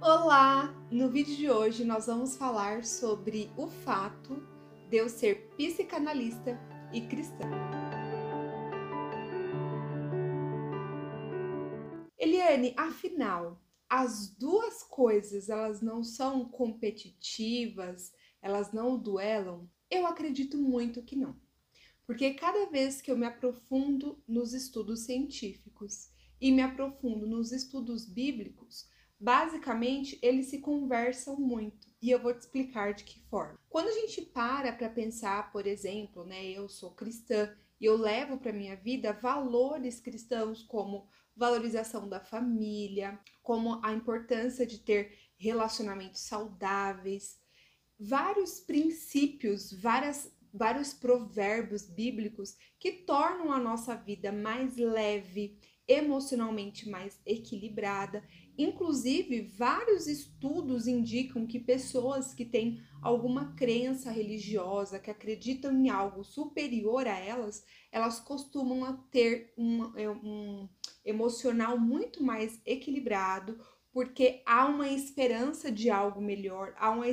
Olá! No vídeo de hoje nós vamos falar sobre o fato de eu ser psicanalista e cristã. Eliane, afinal, as duas coisas elas não são competitivas, elas não duelam? Eu acredito muito que não. Porque cada vez que eu me aprofundo nos estudos científicos e me aprofundo nos estudos bíblicos, basicamente eles se conversam muito. E eu vou te explicar de que forma. Quando a gente para para pensar, por exemplo, né, eu sou cristã e eu levo para minha vida valores cristãos como valorização da família, como a importância de ter relacionamentos saudáveis, vários princípios, várias vários provérbios bíblicos que tornam a nossa vida mais leve, emocionalmente mais equilibrada. Inclusive, vários estudos indicam que pessoas que têm alguma crença religiosa, que acreditam em algo superior a elas, elas costumam ter um, é, um emocional muito mais equilibrado, porque há uma esperança de algo melhor, há uma,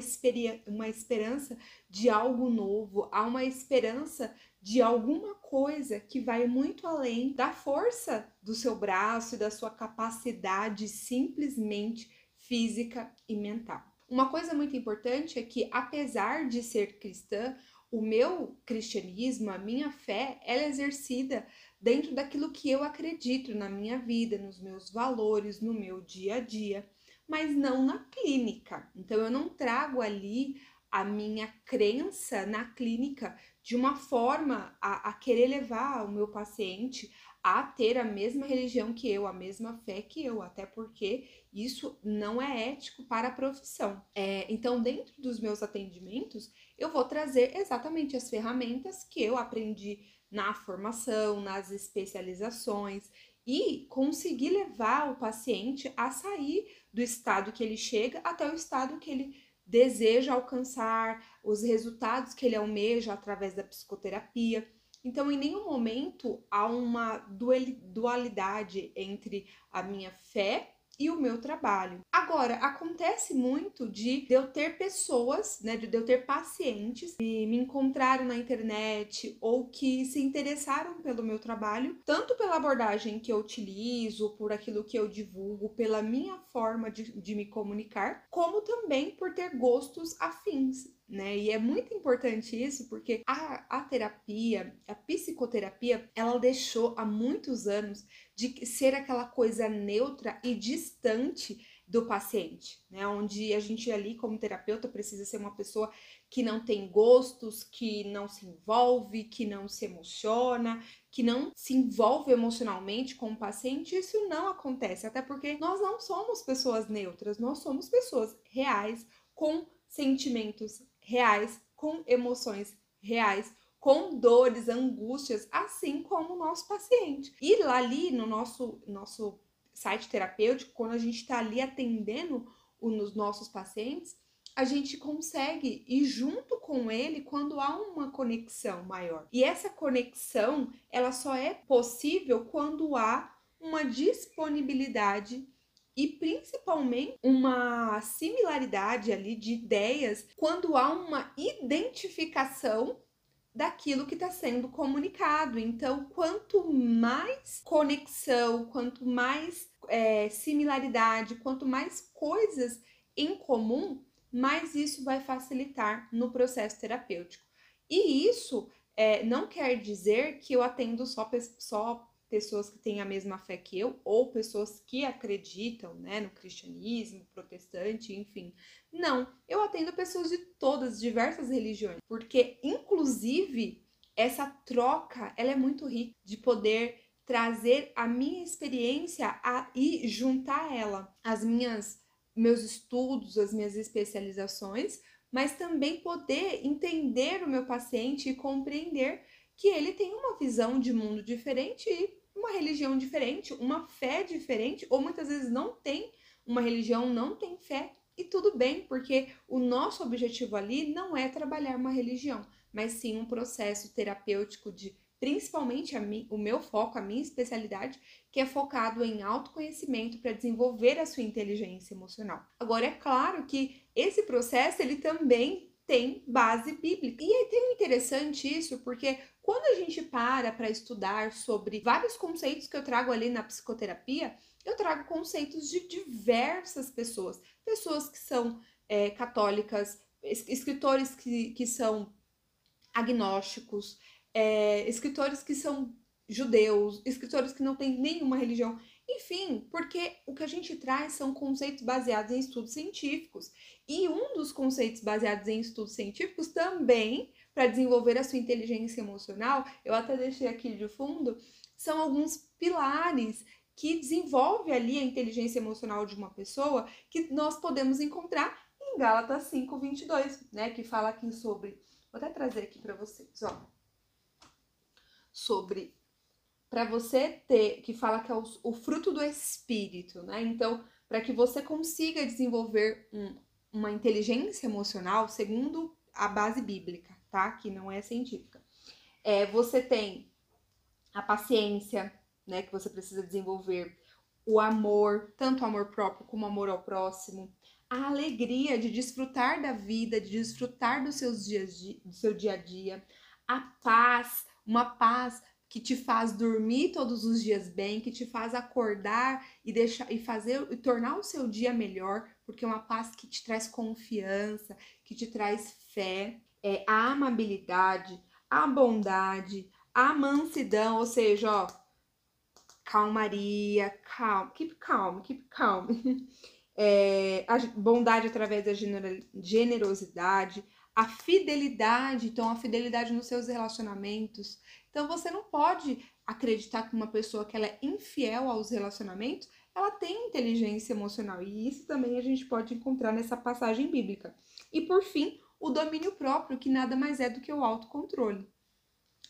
uma esperança de algo novo, há uma esperança de alguma coisa que vai muito além da força do seu braço e da sua capacidade simplesmente física e mental. Uma coisa muito importante é que, apesar de ser cristã, o meu cristianismo, a minha fé, ela é exercida dentro daquilo que eu acredito na minha vida, nos meus valores, no meu dia a dia, mas não na clínica. Então eu não trago ali a minha crença na clínica de uma forma a, a querer levar o meu paciente a ter a mesma religião que eu, a mesma fé que eu, até porque isso não é ético para a profissão. É, então, dentro dos meus atendimentos, eu vou trazer exatamente as ferramentas que eu aprendi na formação, nas especializações e conseguir levar o paciente a sair do estado que ele chega até o estado que ele deseja alcançar, os resultados que ele almeja através da psicoterapia. Então, em nenhum momento há uma dualidade entre a minha fé e o meu trabalho. Agora, acontece muito de, eu ter pessoas, né, de eu ter pacientes que me encontraram na internet ou que se interessaram pelo meu trabalho, tanto pela abordagem que eu utilizo, por aquilo que eu divulgo, pela minha forma de, de me comunicar, como também por ter gostos afins né? E é muito importante isso porque a, a terapia, a psicoterapia, ela deixou há muitos anos de ser aquela coisa neutra e distante do paciente, né? Onde a gente ali como terapeuta precisa ser uma pessoa que não tem gostos, que não se envolve, que não se emociona, que não se envolve emocionalmente com o paciente. Isso não acontece, até porque nós não somos pessoas neutras, nós somos pessoas reais com sentimentos reais, com emoções reais, com dores, angústias, assim como o nosso paciente. E lá ali no nosso, nosso site terapêutico, quando a gente está ali atendendo os nossos pacientes, a gente consegue ir junto com ele quando há uma conexão maior. E essa conexão, ela só é possível quando há uma disponibilidade e principalmente uma similaridade ali de ideias quando há uma identificação daquilo que está sendo comunicado. Então, quanto mais conexão, quanto mais é, similaridade, quanto mais coisas em comum, mais isso vai facilitar no processo terapêutico. E isso é, não quer dizer que eu atendo só, só pessoas que têm a mesma fé que eu ou pessoas que acreditam, né, no cristianismo, protestante, enfim. Não, eu atendo pessoas de todas, diversas religiões, porque inclusive essa troca, ela é muito rica de poder trazer a minha experiência a, e juntar ela às minhas meus estudos, as minhas especializações, mas também poder entender o meu paciente e compreender que ele tem uma visão de mundo diferente e uma religião diferente, uma fé diferente, ou muitas vezes não tem uma religião, não tem fé, e tudo bem, porque o nosso objetivo ali não é trabalhar uma religião, mas sim um processo terapêutico de principalmente mim, o meu foco, a minha especialidade, que é focado em autoconhecimento para desenvolver a sua inteligência emocional. Agora é claro que esse processo ele também tem base bíblica. E é tão interessante isso, porque quando a gente para para estudar sobre vários conceitos que eu trago ali na psicoterapia, eu trago conceitos de diversas pessoas. Pessoas que são é, católicas, escritores que, que são agnósticos, é, escritores que são judeus, escritores que não têm nenhuma religião. Enfim, porque o que a gente traz são conceitos baseados em estudos científicos. E um dos conceitos baseados em estudos científicos também, para desenvolver a sua inteligência emocional, eu até deixei aqui de fundo, são alguns pilares que desenvolve ali a inteligência emocional de uma pessoa que nós podemos encontrar em Gálatas 5:22, né, que fala aqui sobre, vou até trazer aqui para vocês, ó. Sobre para você ter, que fala que é o, o, fruto do espírito, né? Então, para que você consiga desenvolver um, uma inteligência emocional, segundo a base bíblica, tá? Que não é científica. É, você tem a paciência, né? Que você precisa desenvolver, o amor, tanto o amor próprio como o amor ao próximo, a alegria de desfrutar da vida, de desfrutar dos seus dias, do seu dia a dia, a paz, uma paz que te faz dormir todos os dias bem, que te faz acordar e deixar e fazer e tornar o seu dia melhor, porque é uma paz que te traz confiança, que te traz fé, é a amabilidade, a bondade, a mansidão, ou seja, ó, calmaria, calma, keep calm, keep calm. É, a bondade através da generosidade, a fidelidade, então a fidelidade nos seus relacionamentos. Então você não pode acreditar que uma pessoa que ela é infiel aos relacionamentos, ela tem inteligência emocional. E isso também a gente pode encontrar nessa passagem bíblica. E por fim, o domínio próprio, que nada mais é do que o autocontrole.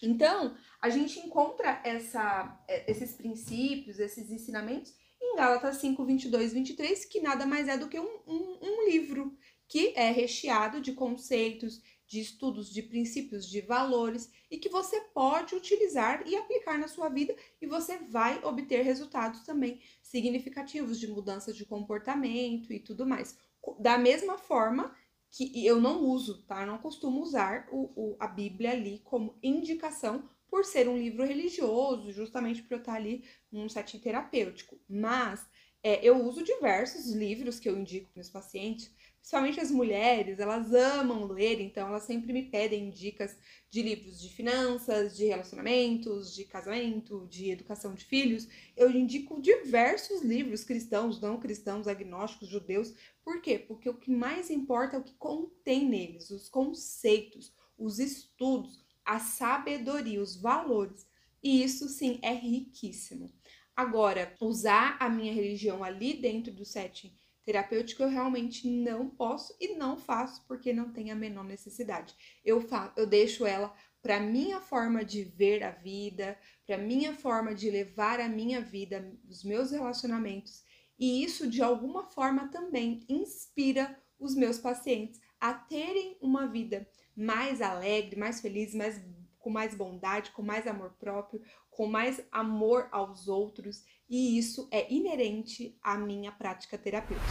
Então, a gente encontra essa, esses princípios, esses ensinamentos em Gálatas 5, 22, 23, que nada mais é do que um, um, um livro que é recheado de conceitos, de estudos, de princípios, de valores e que você pode utilizar e aplicar na sua vida e você vai obter resultados também significativos de mudança de comportamento e tudo mais. Da mesma forma que eu não uso, tá? Eu não costumo usar o, o, a Bíblia ali como indicação por ser um livro religioso, justamente por eu estar ali num setting terapêutico. Mas é, eu uso diversos livros que eu indico para meus pacientes, principalmente as mulheres, elas amam ler, então elas sempre me pedem dicas de livros de finanças, de relacionamentos, de casamento, de educação de filhos. Eu indico diversos livros cristãos, não cristãos, agnósticos, judeus. Por quê? Porque o que mais importa é o que contém neles, os conceitos, os estudos, a sabedoria, os valores. E isso sim é riquíssimo. Agora, usar a minha religião ali dentro do setting terapêutico eu realmente não posso e não faço porque não tem a menor necessidade. Eu faço, eu deixo ela para minha forma de ver a vida, para minha forma de levar a minha vida, os meus relacionamentos, e isso de alguma forma também inspira os meus pacientes a terem uma vida mais alegre, mais feliz, mais com mais bondade, com mais amor próprio, com mais amor aos outros, e isso é inerente à minha prática terapêutica.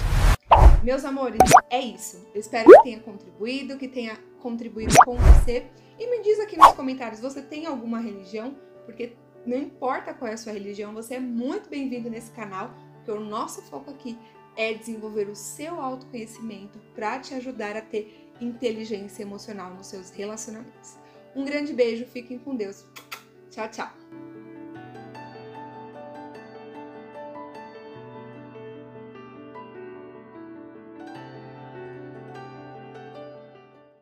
Meus amores, é isso. Eu espero que tenha contribuído, que tenha contribuído com você. E me diz aqui nos comentários, você tem alguma religião? Porque não importa qual é a sua religião, você é muito bem-vindo nesse canal, porque o nosso foco aqui é desenvolver o seu autoconhecimento para te ajudar a ter inteligência emocional nos seus relacionamentos. Um grande beijo, fiquem com Deus. Tchau, tchau.